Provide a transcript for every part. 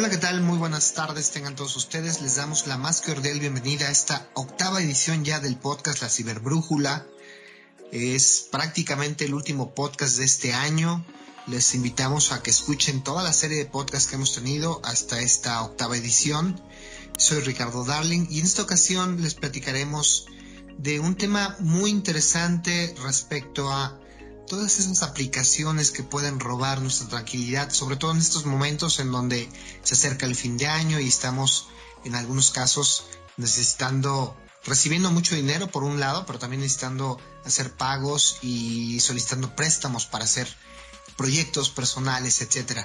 Hola, ¿qué tal? Muy buenas tardes tengan todos ustedes. Les damos la más cordial bienvenida a esta octava edición ya del podcast La Ciberbrújula. Es prácticamente el último podcast de este año. Les invitamos a que escuchen toda la serie de podcasts que hemos tenido hasta esta octava edición. Soy Ricardo Darling y en esta ocasión les platicaremos de un tema muy interesante respecto a todas esas aplicaciones que pueden robar nuestra tranquilidad, sobre todo en estos momentos en donde se acerca el fin de año y estamos en algunos casos necesitando, recibiendo mucho dinero por un lado, pero también necesitando hacer pagos y solicitando préstamos para hacer proyectos personales, etcétera.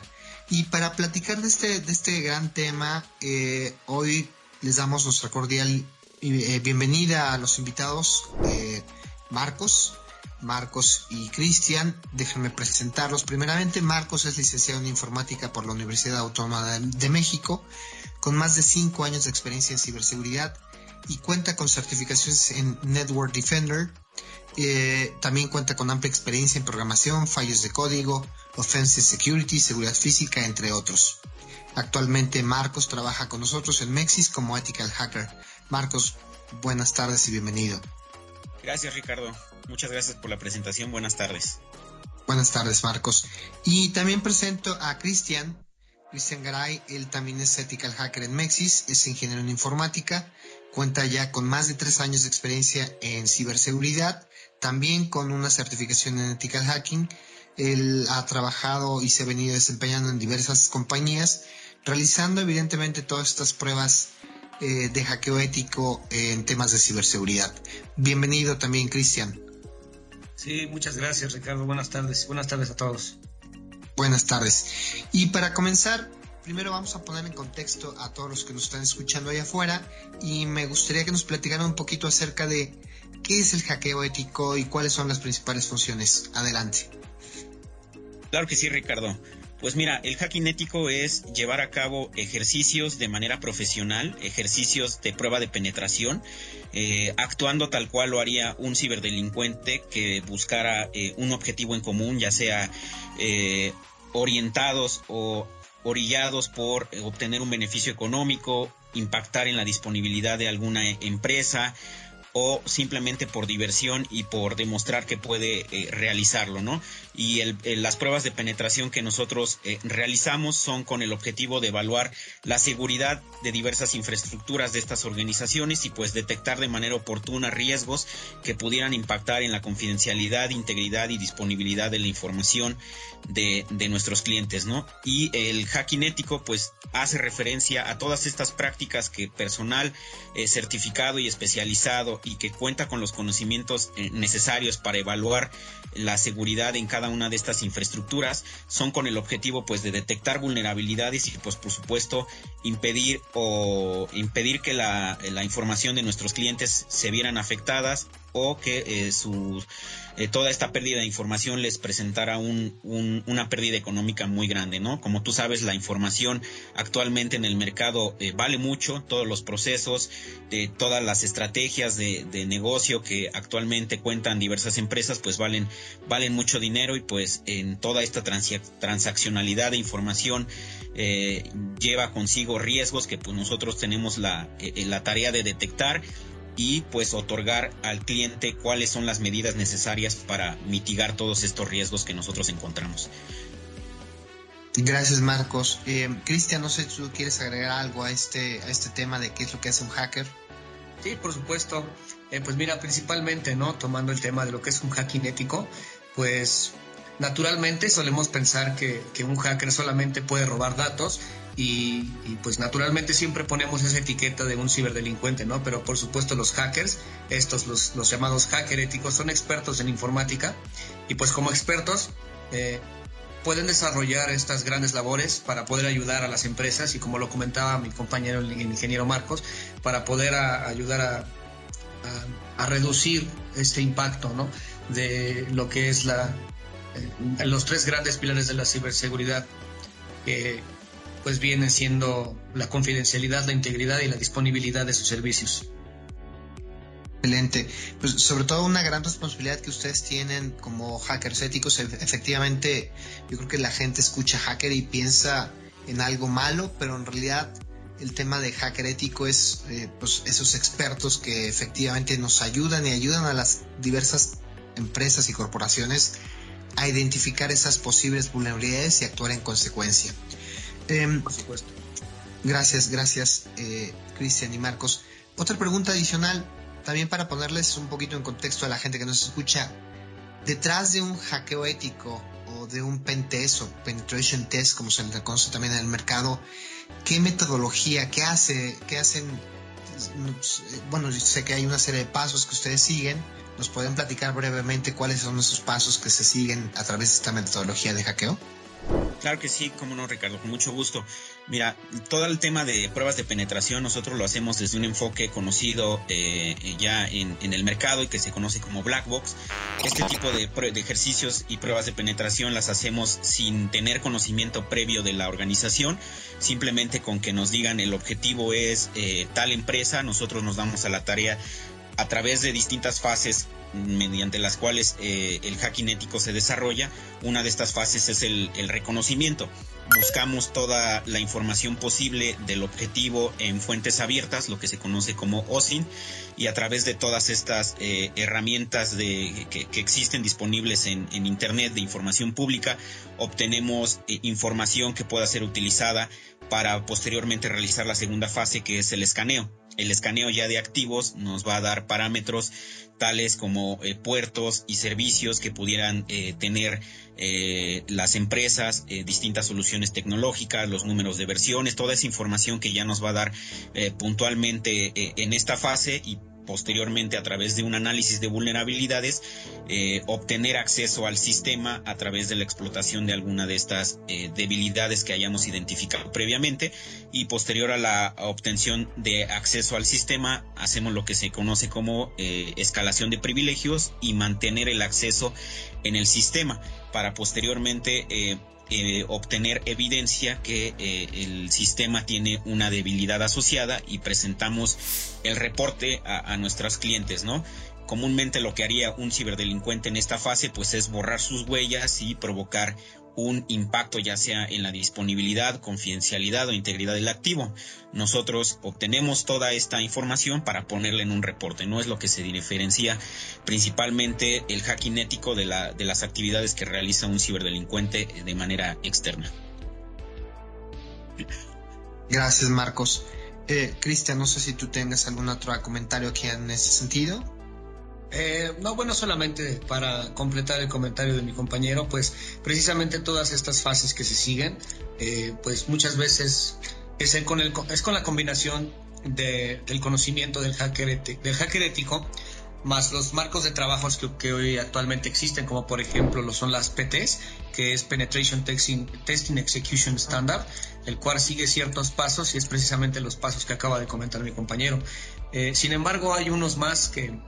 Y para platicar de este, de este gran tema, eh, hoy les damos nuestra cordial eh, bienvenida a los invitados eh, Marcos, Marcos y Cristian. Déjenme presentarlos. Primeramente, Marcos es licenciado en informática por la Universidad Autónoma de México, con más de cinco años de experiencia en ciberseguridad y cuenta con certificaciones en Network Defender. Eh, también cuenta con amplia experiencia en programación, fallos de código, offensive security, seguridad física, entre otros. Actualmente Marcos trabaja con nosotros en Mexis como ethical hacker. Marcos, buenas tardes y bienvenido. Gracias Ricardo. Muchas gracias por la presentación. Buenas tardes. Buenas tardes, Marcos. Y también presento a Cristian. Cristian Garay, él también es ethical hacker en Mexis, es ingeniero en informática, cuenta ya con más de tres años de experiencia en ciberseguridad, también con una certificación en ethical hacking. Él ha trabajado y se ha venido desempeñando en diversas compañías, realizando evidentemente todas estas pruebas eh, de hackeo ético en temas de ciberseguridad. Bienvenido también, Cristian. Sí, muchas gracias Ricardo. Buenas tardes. Buenas tardes a todos. Buenas tardes. Y para comenzar, primero vamos a poner en contexto a todos los que nos están escuchando allá afuera y me gustaría que nos platicaran un poquito acerca de qué es el hackeo ético y cuáles son las principales funciones. Adelante. Claro que sí, Ricardo. Pues mira, el hacking ético es llevar a cabo ejercicios de manera profesional, ejercicios de prueba de penetración, eh, actuando tal cual lo haría un ciberdelincuente que buscara eh, un objetivo en común, ya sea eh, orientados o orillados por obtener un beneficio económico, impactar en la disponibilidad de alguna empresa, o simplemente por diversión y por demostrar que puede eh, realizarlo, ¿no? Y las pruebas de penetración que nosotros eh, realizamos son con el objetivo de evaluar la seguridad de diversas infraestructuras de estas organizaciones y pues detectar de manera oportuna riesgos que pudieran impactar en la confidencialidad, integridad y disponibilidad de la información de, nuestros clientes, ¿no? Y el hacking ético pues hace referencia a todas estas prácticas que personal eh, certificado y especializado y que cuenta con los conocimientos eh, necesarios para evaluar la seguridad en cada una de estas infraestructuras son con el objetivo pues de detectar vulnerabilidades y pues por supuesto impedir o impedir que la, la información de nuestros clientes se vieran afectadas o que eh, eh, toda esta pérdida de información les presentara un, una pérdida económica muy grande, ¿no? Como tú sabes, la información actualmente en el mercado eh, vale mucho, todos los procesos, todas las estrategias de, de, negocio que actualmente cuentan diversas empresas, pues valen, valen mucho dinero y pues en toda esta transaccionalidad de información lleva consigo riesgos que pues nosotros tenemos la, la tarea de detectar y pues otorgar al cliente cuáles son las medidas necesarias para mitigar todos estos riesgos que nosotros encontramos. Gracias Marcos. Eh, Cristian, no sé si tú quieres agregar algo a este, a este tema de qué es lo que hace un hacker. Sí, por supuesto. Eh, pues mira, principalmente, ¿no? Tomando el tema de lo que es un hacking ético, pues naturalmente solemos pensar que, que un hacker solamente puede robar datos y, pues naturalmente siempre ponemos esa etiqueta de un ciberdelincuente, ¿no? Pero por supuesto los hackers, estos los, los llamados hacker éticos, son expertos en informática y pues como expertos eh, pueden desarrollar estas grandes labores para poder ayudar a las empresas y como lo comentaba mi compañero el ingeniero Marcos, para poder ayudar a, a, reducir este impacto, ¿no? De lo que es la, eh, los tres grandes pilares de la ciberseguridad. que pues viene siendo la confidencialidad, la integridad y la disponibilidad de sus servicios. Excelente. Pues sobre todo una gran responsabilidad que ustedes tienen como hackers éticos. Efectivamente, yo creo que la gente escucha hacker y piensa en algo malo, pero en realidad el tema de hacker ético es eh, pues esos expertos que efectivamente nos ayudan y ayudan a las diversas empresas y corporaciones a identificar esas posibles vulnerabilidades y actuar en consecuencia. Em, Por supuesto. Gracias, gracias, eh, Cristian y Marcos. Otra pregunta adicional, también para ponerles un poquito en contexto a la gente que nos escucha. Detrás de un hackeo ético o de un pentest o penetration test, como se le conoce también en el mercado, ¿qué metodología, qué hace, qué hacen? Bueno, sé que hay una serie de pasos que ustedes siguen. ¿Nos pueden platicar brevemente cuáles son esos pasos que se siguen a través de esta metodología de hackeo? Claro que sí, como no, Ricardo, con mucho gusto. Mira, todo el tema de pruebas de penetración nosotros lo hacemos desde un enfoque conocido eh, ya en, el mercado y que se conoce como black box. Este tipo de, ejercicios y pruebas de penetración las hacemos sin tener conocimiento previo de la organización, simplemente con que nos digan el objetivo es eh, tal empresa, nosotros nos damos a la tarea a través de distintas fases mediante las cuales eh, el hacking ético se desarrolla. Una de estas fases es el, reconocimiento. Buscamos toda la información posible del objetivo en fuentes abiertas, lo que se conoce como OSIN, y a través de todas estas eh, herramientas de, que, existen disponibles en, Internet de información pública, obtenemos eh, información que pueda ser utilizada para posteriormente realizar la segunda fase, que es el escaneo el escaneo ya de activos nos va a dar parámetros tales como eh, puertos y servicios que pudieran eh, tener eh, las empresas, distintas soluciones tecnológicas, los números de versiones, toda esa información que ya nos va a dar puntualmente en esta fase y posteriormente a través de un análisis de vulnerabilidades eh, obtener acceso al sistema a través de la explotación de alguna de estas eh, debilidades que hayamos identificado previamente y posterior a la obtención de acceso al sistema hacemos lo que se conoce como eh, escalación de privilegios y mantener el acceso en el sistema para posteriormente eh, obtener evidencia que eh, el sistema tiene una debilidad asociada y presentamos el reporte a, a nuestros clientes, ¿no? Comúnmente lo que haría un ciberdelincuente en esta fase pues es borrar sus huellas y provocar un impacto ya sea en la disponibilidad, confidencialidad o integridad del activo. Nosotros obtenemos toda esta información para ponerla en un reporte. No es lo que se diferencia principalmente el hacking ético de, la, de las actividades que realiza un ciberdelincuente de manera externa. Gracias, Marcos. Eh, Cristian, no sé si tú tengas algún otro comentario aquí en ese sentido. Eh, no, bueno, solamente para completar el comentario de mi compañero, pues precisamente todas estas fases que se siguen, eh, pues muchas veces es, con la combinación del conocimiento del hacker, ético más los marcos de trabajos que, hoy actualmente existen, como por ejemplo lo son las PTs, que es Penetration Testing, Testing Execution Standard, el cual sigue ciertos pasos y es precisamente los pasos que acaba de comentar mi compañero. Eh, sin embargo, hay unos más que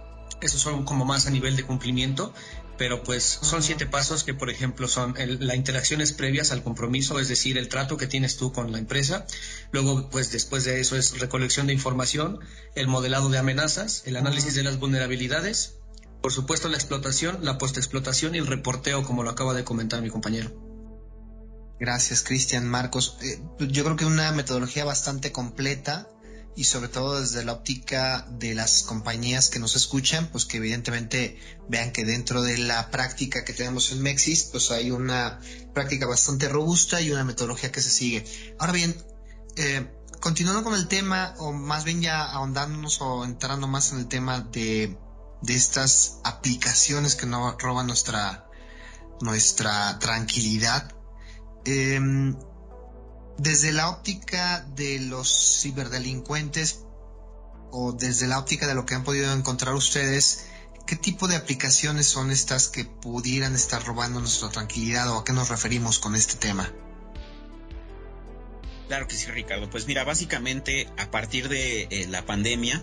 esos son como más a nivel de cumplimiento, pero pues son siete pasos que, por ejemplo, son las interacciones previas al compromiso, es decir, el trato que tienes tú con la empresa. Luego, pues después de eso es recolección de información, el modelado de amenazas, el análisis de las vulnerabilidades, por supuesto la explotación, la postexplotación y el reporteo, como lo acaba de comentar mi compañero. Gracias, Cristian, Marcos. Eh, yo creo que una metodología bastante completa y sobre todo desde la óptica de las compañías que nos escuchan, pues que evidentemente vean que dentro de la práctica que tenemos en Mexis, pues hay una práctica bastante robusta y una metodología que se sigue. Ahora bien, eh, continuando con el tema, o más bien ya ahondándonos o entrando más en el tema de, de estas aplicaciones que no roban nuestra, nuestra tranquilidad, eh, desde la óptica de los ciberdelincuentes o desde la óptica de lo que han podido encontrar ustedes, ¿qué tipo de aplicaciones son estas que pudieran estar robando nuestra tranquilidad o a qué nos referimos con este tema? Claro que sí, Ricardo. Pues mira, básicamente a partir de eh, la pandemia,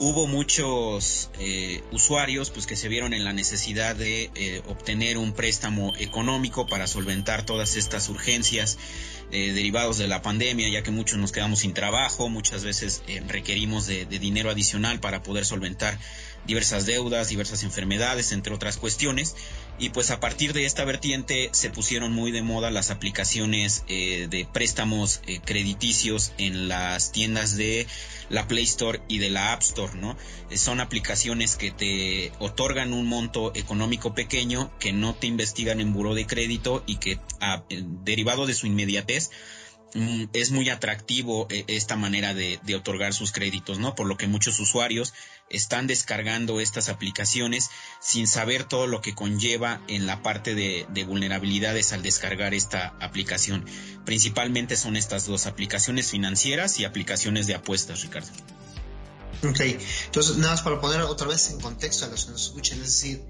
hubo muchos eh, usuarios pues que se vieron en la necesidad de eh, obtener un préstamo económico para solventar todas estas urgencias eh, derivados de la pandemia ya que muchos nos quedamos sin trabajo muchas veces requerimos de, dinero adicional para poder solventar diversas deudas, diversas enfermedades, entre otras cuestiones. Y pues a partir de esta vertiente se pusieron muy de moda las aplicaciones eh, de préstamos eh, crediticios en las tiendas de la Play Store y de la App Store, ¿no? Eh, son aplicaciones que te otorgan un monto económico pequeño, que no te investigan en buro de crédito y que derivado de su inmediatez es muy atractivo eh, esta manera de, otorgar sus créditos, ¿no? Por lo que muchos usuarios están descargando estas aplicaciones sin saber todo lo que conlleva en la parte de, vulnerabilidades al descargar esta aplicación. Principalmente son estas dos aplicaciones financieras y aplicaciones de apuestas, Ricardo. Ok, entonces nada más para poner otra vez en contexto a los que nos escuchen, es decir,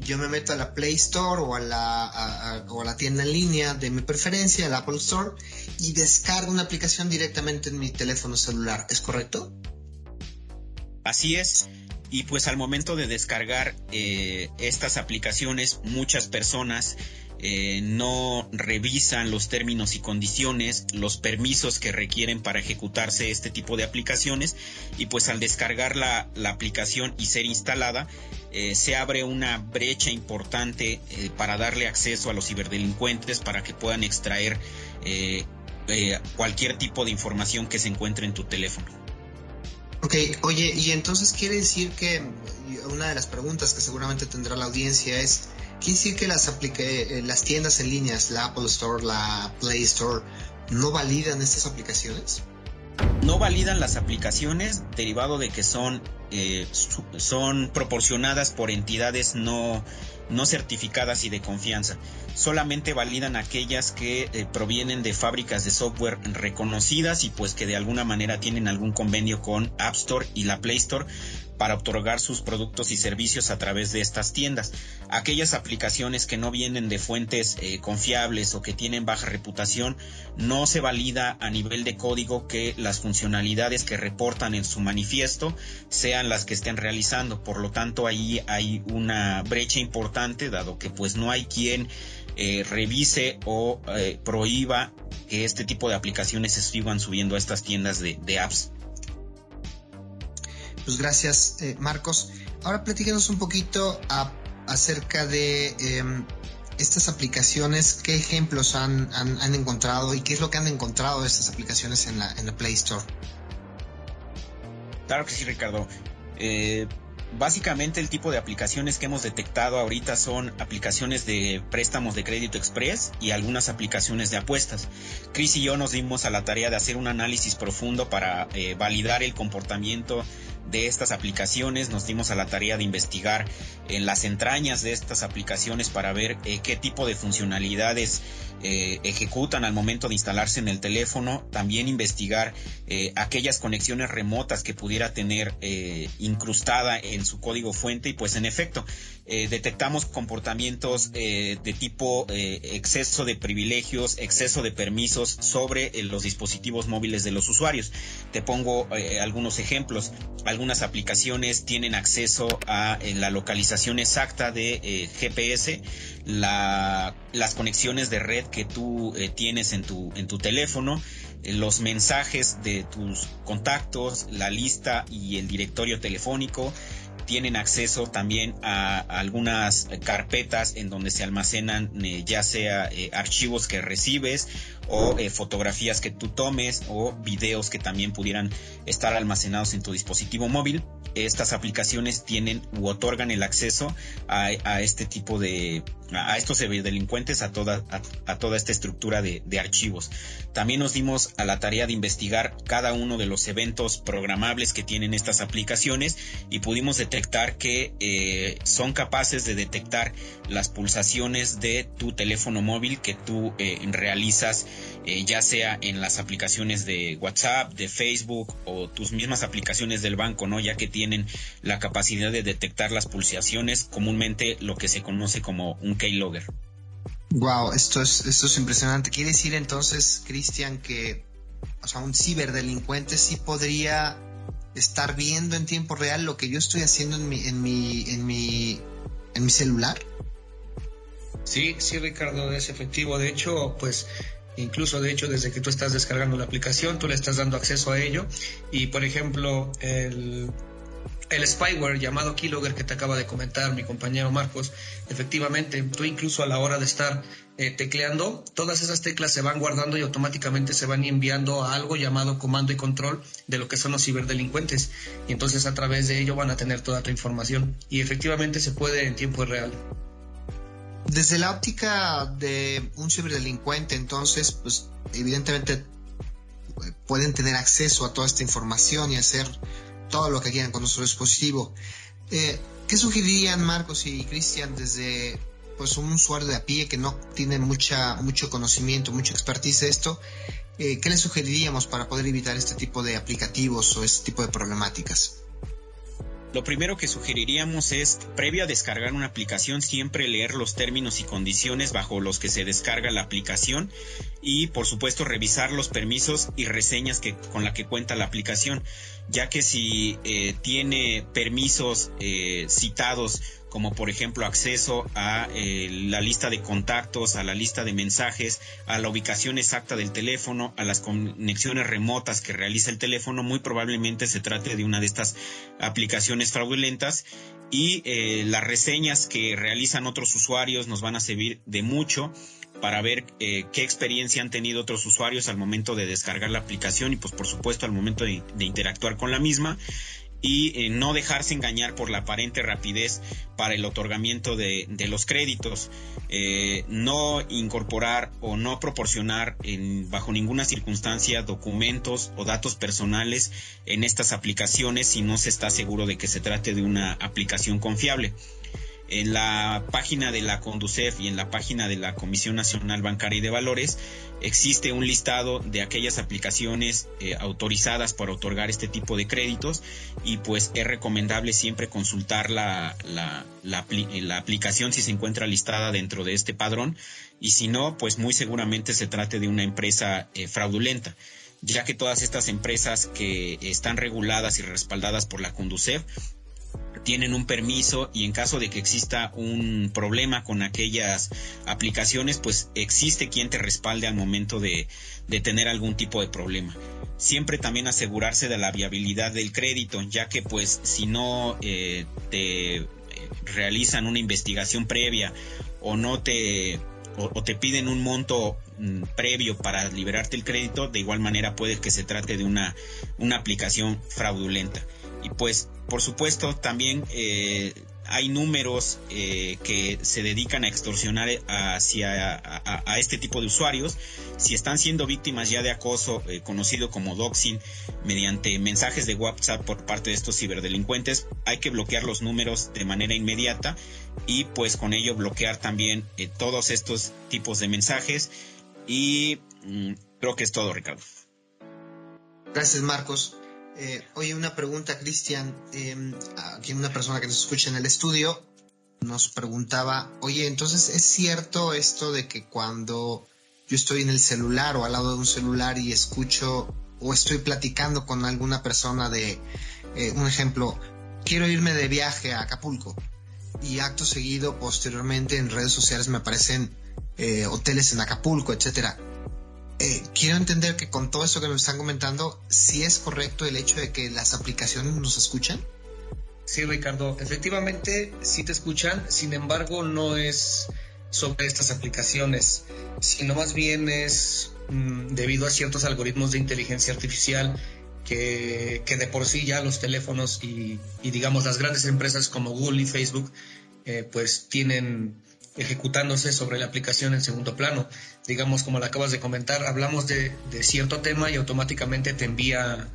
yo me meto a la Play Store o a la, o la tienda en línea de mi preferencia, el Apple Store, y descargo una aplicación directamente en mi teléfono celular. ¿Es correcto? Así es. Y pues al momento de descargar eh, estas aplicaciones, muchas personas eh, no revisan los términos y condiciones, los permisos que requieren para ejecutarse este tipo de aplicaciones y pues al descargar la, aplicación y ser instalada eh, se abre una brecha importante eh, para darle acceso a los ciberdelincuentes para que puedan extraer cualquier tipo de información que se encuentre en tu teléfono. Ok, oye, y entonces quiere decir que una de las preguntas que seguramente tendrá la audiencia es, ¿Quiere decir que las, eh, las tiendas en líneas, la Apple Store, la Play Store, no validan estas aplicaciones? No validan las aplicaciones derivado de que son, eh, son proporcionadas por entidades no, no certificadas y de confianza. Solamente validan aquellas que eh, provienen de fábricas de software reconocidas y pues que de alguna manera tienen algún convenio con App Store y la Play Store para otorgar sus productos y servicios a través de estas tiendas. Aquellas aplicaciones que no vienen de fuentes eh, confiables o que tienen baja reputación, no se valida a nivel de código que las funcionalidades que reportan en su manifiesto sean las que estén realizando. Por lo tanto, ahí hay una brecha importante, dado que pues no hay quien eh, revise o eh, prohíba que este tipo de aplicaciones se sigan subiendo a estas tiendas de apps. Pues gracias, eh, Marcos. Ahora platícanos un poquito acerca de em, estas aplicaciones, qué ejemplos han, encontrado y qué es lo que han encontrado estas aplicaciones en la, en la Play Store. Claro que sí, Ricardo. Eh, básicamente el tipo de aplicaciones que hemos detectado ahorita son aplicaciones de préstamos de crédito express y algunas aplicaciones de apuestas. Chris y yo nos dimos a la tarea de hacer un análisis profundo para eh, validar el comportamiento de estas aplicaciones, nos dimos a la tarea de investigar en las entrañas de estas aplicaciones para ver eh, qué tipo de funcionalidades eh, ejecutan al momento de instalarse en el teléfono, también investigar eh, aquellas conexiones remotas que pudiera tener incrustada en su código fuente y pues en efecto detectamos comportamientos de tipo exceso de privilegios, exceso de permisos sobre los dispositivos móviles de los usuarios. Te pongo algunos ejemplos algunas aplicaciones tienen acceso a eh, la localización exacta de eh, GPS, las conexiones de red que tú eh, tienes en tu, en tu teléfono, los mensajes de tus contactos, la lista y el directorio telefónico, tienen acceso también a, algunas carpetas en donde se almacenan ya sea archivos que recibes o eh, fotografías que tú tomes o videos que también pudieran estar almacenados en tu dispositivo móvil. Estas aplicaciones tienen u otorgan el acceso a, este tipo de a estos delincuentes a toda a, toda esta estructura de, archivos. También nos dimos a la tarea de investigar cada uno de los eventos programables que tienen estas aplicaciones y pudimos detectar que eh, son capaces de detectar las pulsaciones de tu teléfono móvil que tú eh, realizas eh, ya sea en las aplicaciones de WhatsApp, de Facebook o tus mismas aplicaciones del banco, ¿no? Ya que tienen la capacidad de detectar las pulsaciones, comúnmente lo que se conoce como un keylogger. Wow, esto es, esto es impresionante. Quiere decir entonces, Cristian, que o sea, un ciberdelincuente sí podría estar viendo en tiempo real lo que yo estoy haciendo en mi, en mi, en mi, en mi celular. Sí, sí, Ricardo, es efectivo. De hecho, pues Incluso, de hecho, desde que tú estás descargando la aplicación, tú le estás dando acceso a ello. Y, por ejemplo, el, spyware llamado Keylogger que te acaba de comentar mi compañero Marcos, efectivamente, tú incluso a la hora de estar eh, tecleando, todas esas teclas se van guardando y automáticamente se van enviando a algo llamado comando y control de lo que son los ciberdelincuentes. Y entonces a través de ello van a tener toda tu información. Y efectivamente se puede en tiempo real. Desde la óptica de un ciberdelincuente, entonces, pues evidentemente pueden tener acceso a toda esta información y hacer todo lo que quieran con nuestro dispositivo. Eh, ¿Qué sugerirían Marcos y Cristian desde pues un usuario de a pie que no tiene mucha, mucho conocimiento, mucha expertise de esto? Eh, ¿Qué le sugeriríamos para poder evitar este tipo de aplicativos o este tipo de problemáticas? Lo primero que sugeriríamos es, previo a descargar una aplicación, siempre leer los términos y condiciones bajo los que se descarga la aplicación y, por supuesto, revisar los permisos y reseñas con la que cuenta la aplicación, ya que si eh, tiene permisos eh, citados como por ejemplo acceso a eh, la lista de contactos, a la lista de mensajes, a la ubicación exacta del teléfono, a las conexiones remotas que realiza el teléfono, muy probablemente se trate de una de estas aplicaciones fraudulentas. Y eh, las reseñas que realizan otros usuarios nos van a servir de mucho para ver eh, qué experiencia han tenido otros usuarios al momento de descargar la aplicación y pues por supuesto al momento de interactuar con la misma y eh, no dejarse engañar por la aparente rapidez para el otorgamiento de, los créditos, eh, no incorporar o no proporcionar bajo ninguna circunstancia documentos o datos personales en estas aplicaciones si no se está seguro de que se trate de una aplicación confiable. En la página de la Conducef y en la página de la Comisión Nacional Bancaria y de Valores existe un listado de aquellas aplicaciones eh, autorizadas para otorgar este tipo de créditos y pues es recomendable siempre consultar la, la, aplicación si se encuentra listada dentro de este padrón y si no, pues muy seguramente se trate de una empresa eh, fraudulenta ya que todas estas empresas que están reguladas y respaldadas por la Conducef tienen un permiso y en caso de que exista un problema con aquellas aplicaciones, pues existe quien te respalde al momento de, tener algún tipo de problema. Siempre también asegurarse de la viabilidad del crédito, ya que pues si no eh, te eh, realizan una investigación previa o no te o, te piden un monto mm, previo para liberarte el crédito, de igual manera puede que se trate de una, una aplicación fraudulenta. Y pues, por supuesto, también eh, hay números eh, que se dedican a extorsionar hacia a, este tipo de usuarios. Si están siendo víctimas ya de acoso eh, conocido como doxing mediante mensajes de WhatsApp por parte de estos ciberdelincuentes, hay que bloquear los números de manera inmediata y pues con ello bloquear también todos estos tipos de mensajes. Y mm, creo que es todo, Ricardo. Gracias, Marcos. Eh, oye, una pregunta, Cristian. Eh, aquí una persona que nos escucha en el estudio nos preguntaba, oye, entonces es cierto esto de que cuando yo estoy en el celular o al lado de un celular y escucho o estoy platicando con alguna persona de, eh, un ejemplo, quiero irme de viaje a Acapulco y acto seguido, posteriormente en redes sociales me aparecen eh, hoteles en Acapulco, etcétera eh, quiero entender que con todo eso que me están comentando, si es correcto el hecho de que las aplicaciones nos escuchan. Sí, Ricardo, efectivamente sí te escuchan, sin embargo no es sobre estas aplicaciones, sino más bien es mm, debido a ciertos algoritmos de inteligencia artificial que, de por sí ya los teléfonos y, digamos las grandes empresas como Google y Facebook eh, pues tienen ejecutándose sobre la aplicación en segundo plano. Digamos, como la acabas de comentar, hablamos de, cierto tema y automáticamente te envía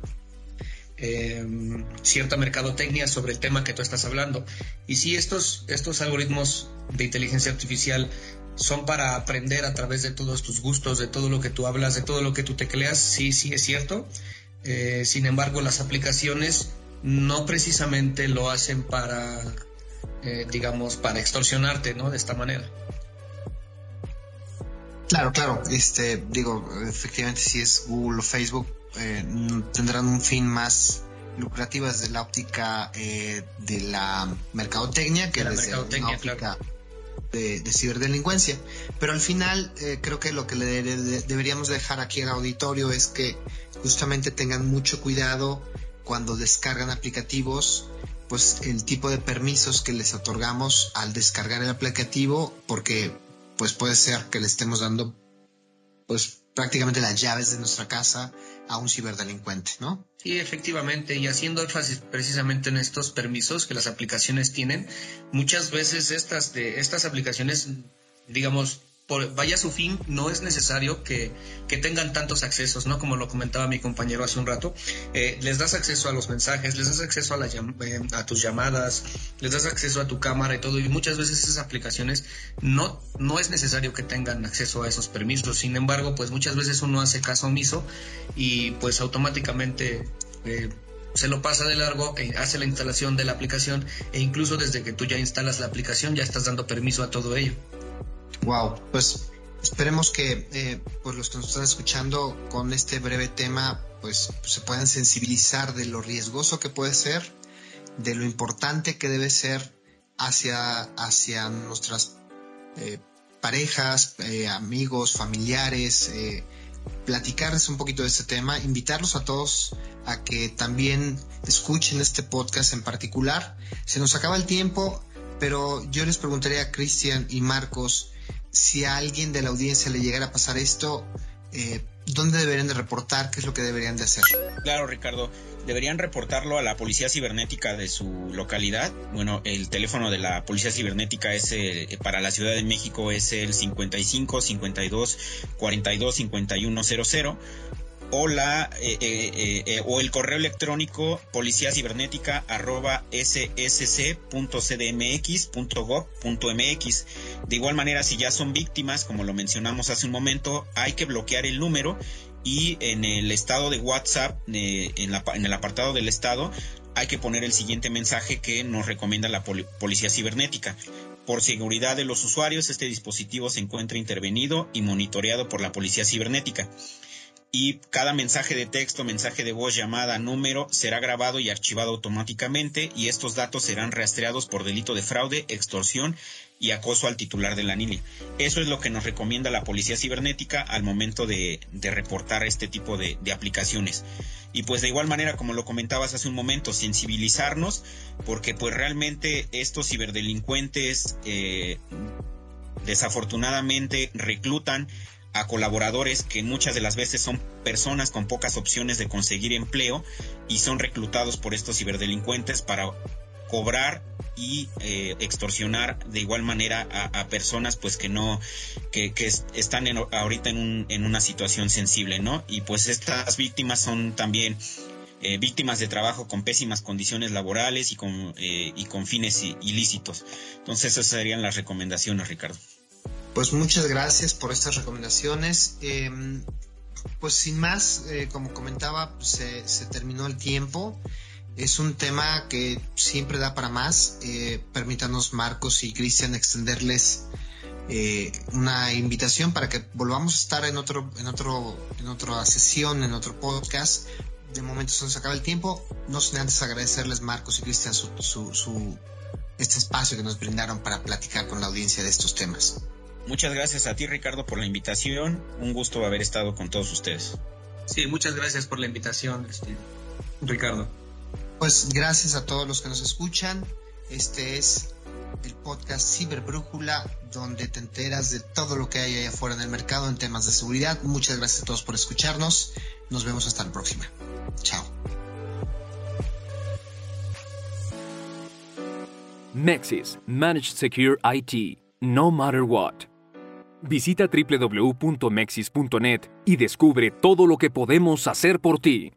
em, cierta mercadotecnia sobre el tema que tú estás hablando. Y si estos, estos algoritmos de inteligencia artificial son para aprender a través de todos tus gustos, de todo lo que tú hablas, de todo lo que tú tecleas, sí, sí es cierto. Eh, sin embargo, las aplicaciones no precisamente lo hacen para eh, digamos, para extorsionarte, ¿no? De esta manera. Claro, claro. Este, digo, efectivamente, si es Google o Facebook, eh, tendrán un fin más lucrativo desde la óptica eh, de la mercadotecnia que desde la óptica de, ciberdelincuencia. Pero al final, creo que lo que le deberíamos dejar aquí al auditorio es que justamente tengan mucho cuidado cuando descargan aplicativos pues el tipo de permisos que les otorgamos al descargar el aplicativo, porque pues puede ser que le estemos dando pues prácticamente las llaves de nuestra casa a un ciberdelincuente, ¿no? Sí, efectivamente, y haciendo énfasis precisamente en estos permisos que las aplicaciones tienen, muchas veces estas de estas aplicaciones digamos vaya su fin, no es necesario que, tengan tantos accesos, ¿no? Como lo comentaba mi compañero hace un rato. Eh, les das acceso a los mensajes, les das acceso a, eh, a tus llamadas, les das acceso a tu cámara y todo. Y muchas veces esas aplicaciones no, no es necesario que tengan acceso a esos permisos. Sin embargo, pues muchas veces uno hace caso omiso y pues automáticamente... Eh, se lo pasa de largo, hace la instalación de la aplicación e incluso desde que tú ya instalas la aplicación ya estás dando permiso a todo ello. Wow, pues esperemos que eh, pues los que nos están escuchando con este breve tema pues se puedan sensibilizar de lo riesgoso que puede ser, de lo importante que debe ser hacia, hacia nuestras eh, parejas, eh, amigos, familiares, platicarles un poquito de este tema, invitarlos a todos a que también escuchen este podcast en particular. Se nos acaba el tiempo, pero yo les preguntaría a Cristian y Marcos, si a alguien de la audiencia le llegara a pasar esto, eh, ¿dónde deberían de reportar? ¿Qué es lo que deberían de hacer? Claro, Ricardo. Deberían reportarlo a la policía cibernética de su localidad. Bueno, el teléfono de la policía cibernética es eh, para la Ciudad de México es el 55 52 42 51 00 o la eh, eh, eh, o el correo electrónico policía cibernética arroba ssc.cdmx.gov.mx. De igual manera, si ya son víctimas, como lo mencionamos hace un momento, hay que bloquear el número y en el estado de WhatsApp, en, el apartado del estado, hay que poner el siguiente mensaje que nos recomienda la policía cibernética. Por seguridad de los usuarios, este dispositivo se encuentra intervenido y monitoreado por la policía cibernética y cada mensaje de texto, mensaje de voz, llamada, número será grabado y archivado automáticamente y estos datos serán rastreados por delito de fraude, extorsión y acoso al titular de la. Eso es lo que nos recomienda la policía cibernética al momento de, reportar este tipo de, aplicaciones. Y pues de igual manera, como lo comentabas hace un momento, sensibilizarnos porque pues realmente estos ciberdelincuentes eh, desafortunadamente reclutan a colaboradores que muchas de las veces son personas con pocas opciones de conseguir empleo y son reclutados por estos ciberdelincuentes para cobrar y eh, extorsionar de igual manera a, personas pues que no que, están ahorita en, un, en una situación sensible no y pues estas víctimas son también eh, víctimas de trabajo con pésimas condiciones laborales y con, eh, y con fines ilícitos. Entonces esas serían las recomendaciones Ricardo pues muchas gracias por estas recomendaciones. Em, pues sin más, eh, como comentaba, pues, se, terminó el tiempo. Es un tema que siempre da para más. Eh, permítanos, Marcos y Cristian, extenderles eh, una invitación para que volvamos a estar en otro, en otro, en otra sesión, en otro podcast. De momento se nos acaba el tiempo. No sin antes agradecerles, Marcos y Cristian, su, su, este espacio que nos brindaron para platicar con la audiencia de estos temas. Muchas gracias a ti, Ricardo, por la invitación. Un gusto haber estado con todos ustedes. Sí, muchas gracias por la invitación, este, Ricardo. Pues gracias a todos los que nos escuchan. Este es el podcast Ciberbrújula, donde te enteras de todo lo que hay allá afuera en el mercado en temas de seguridad. Muchas gracias a todos por escucharnos. Nos vemos hasta la próxima. Chao. Nexus Managed Secure IT. No matter what. Visita www.mexis.net y descubre todo lo que podemos hacer por ti.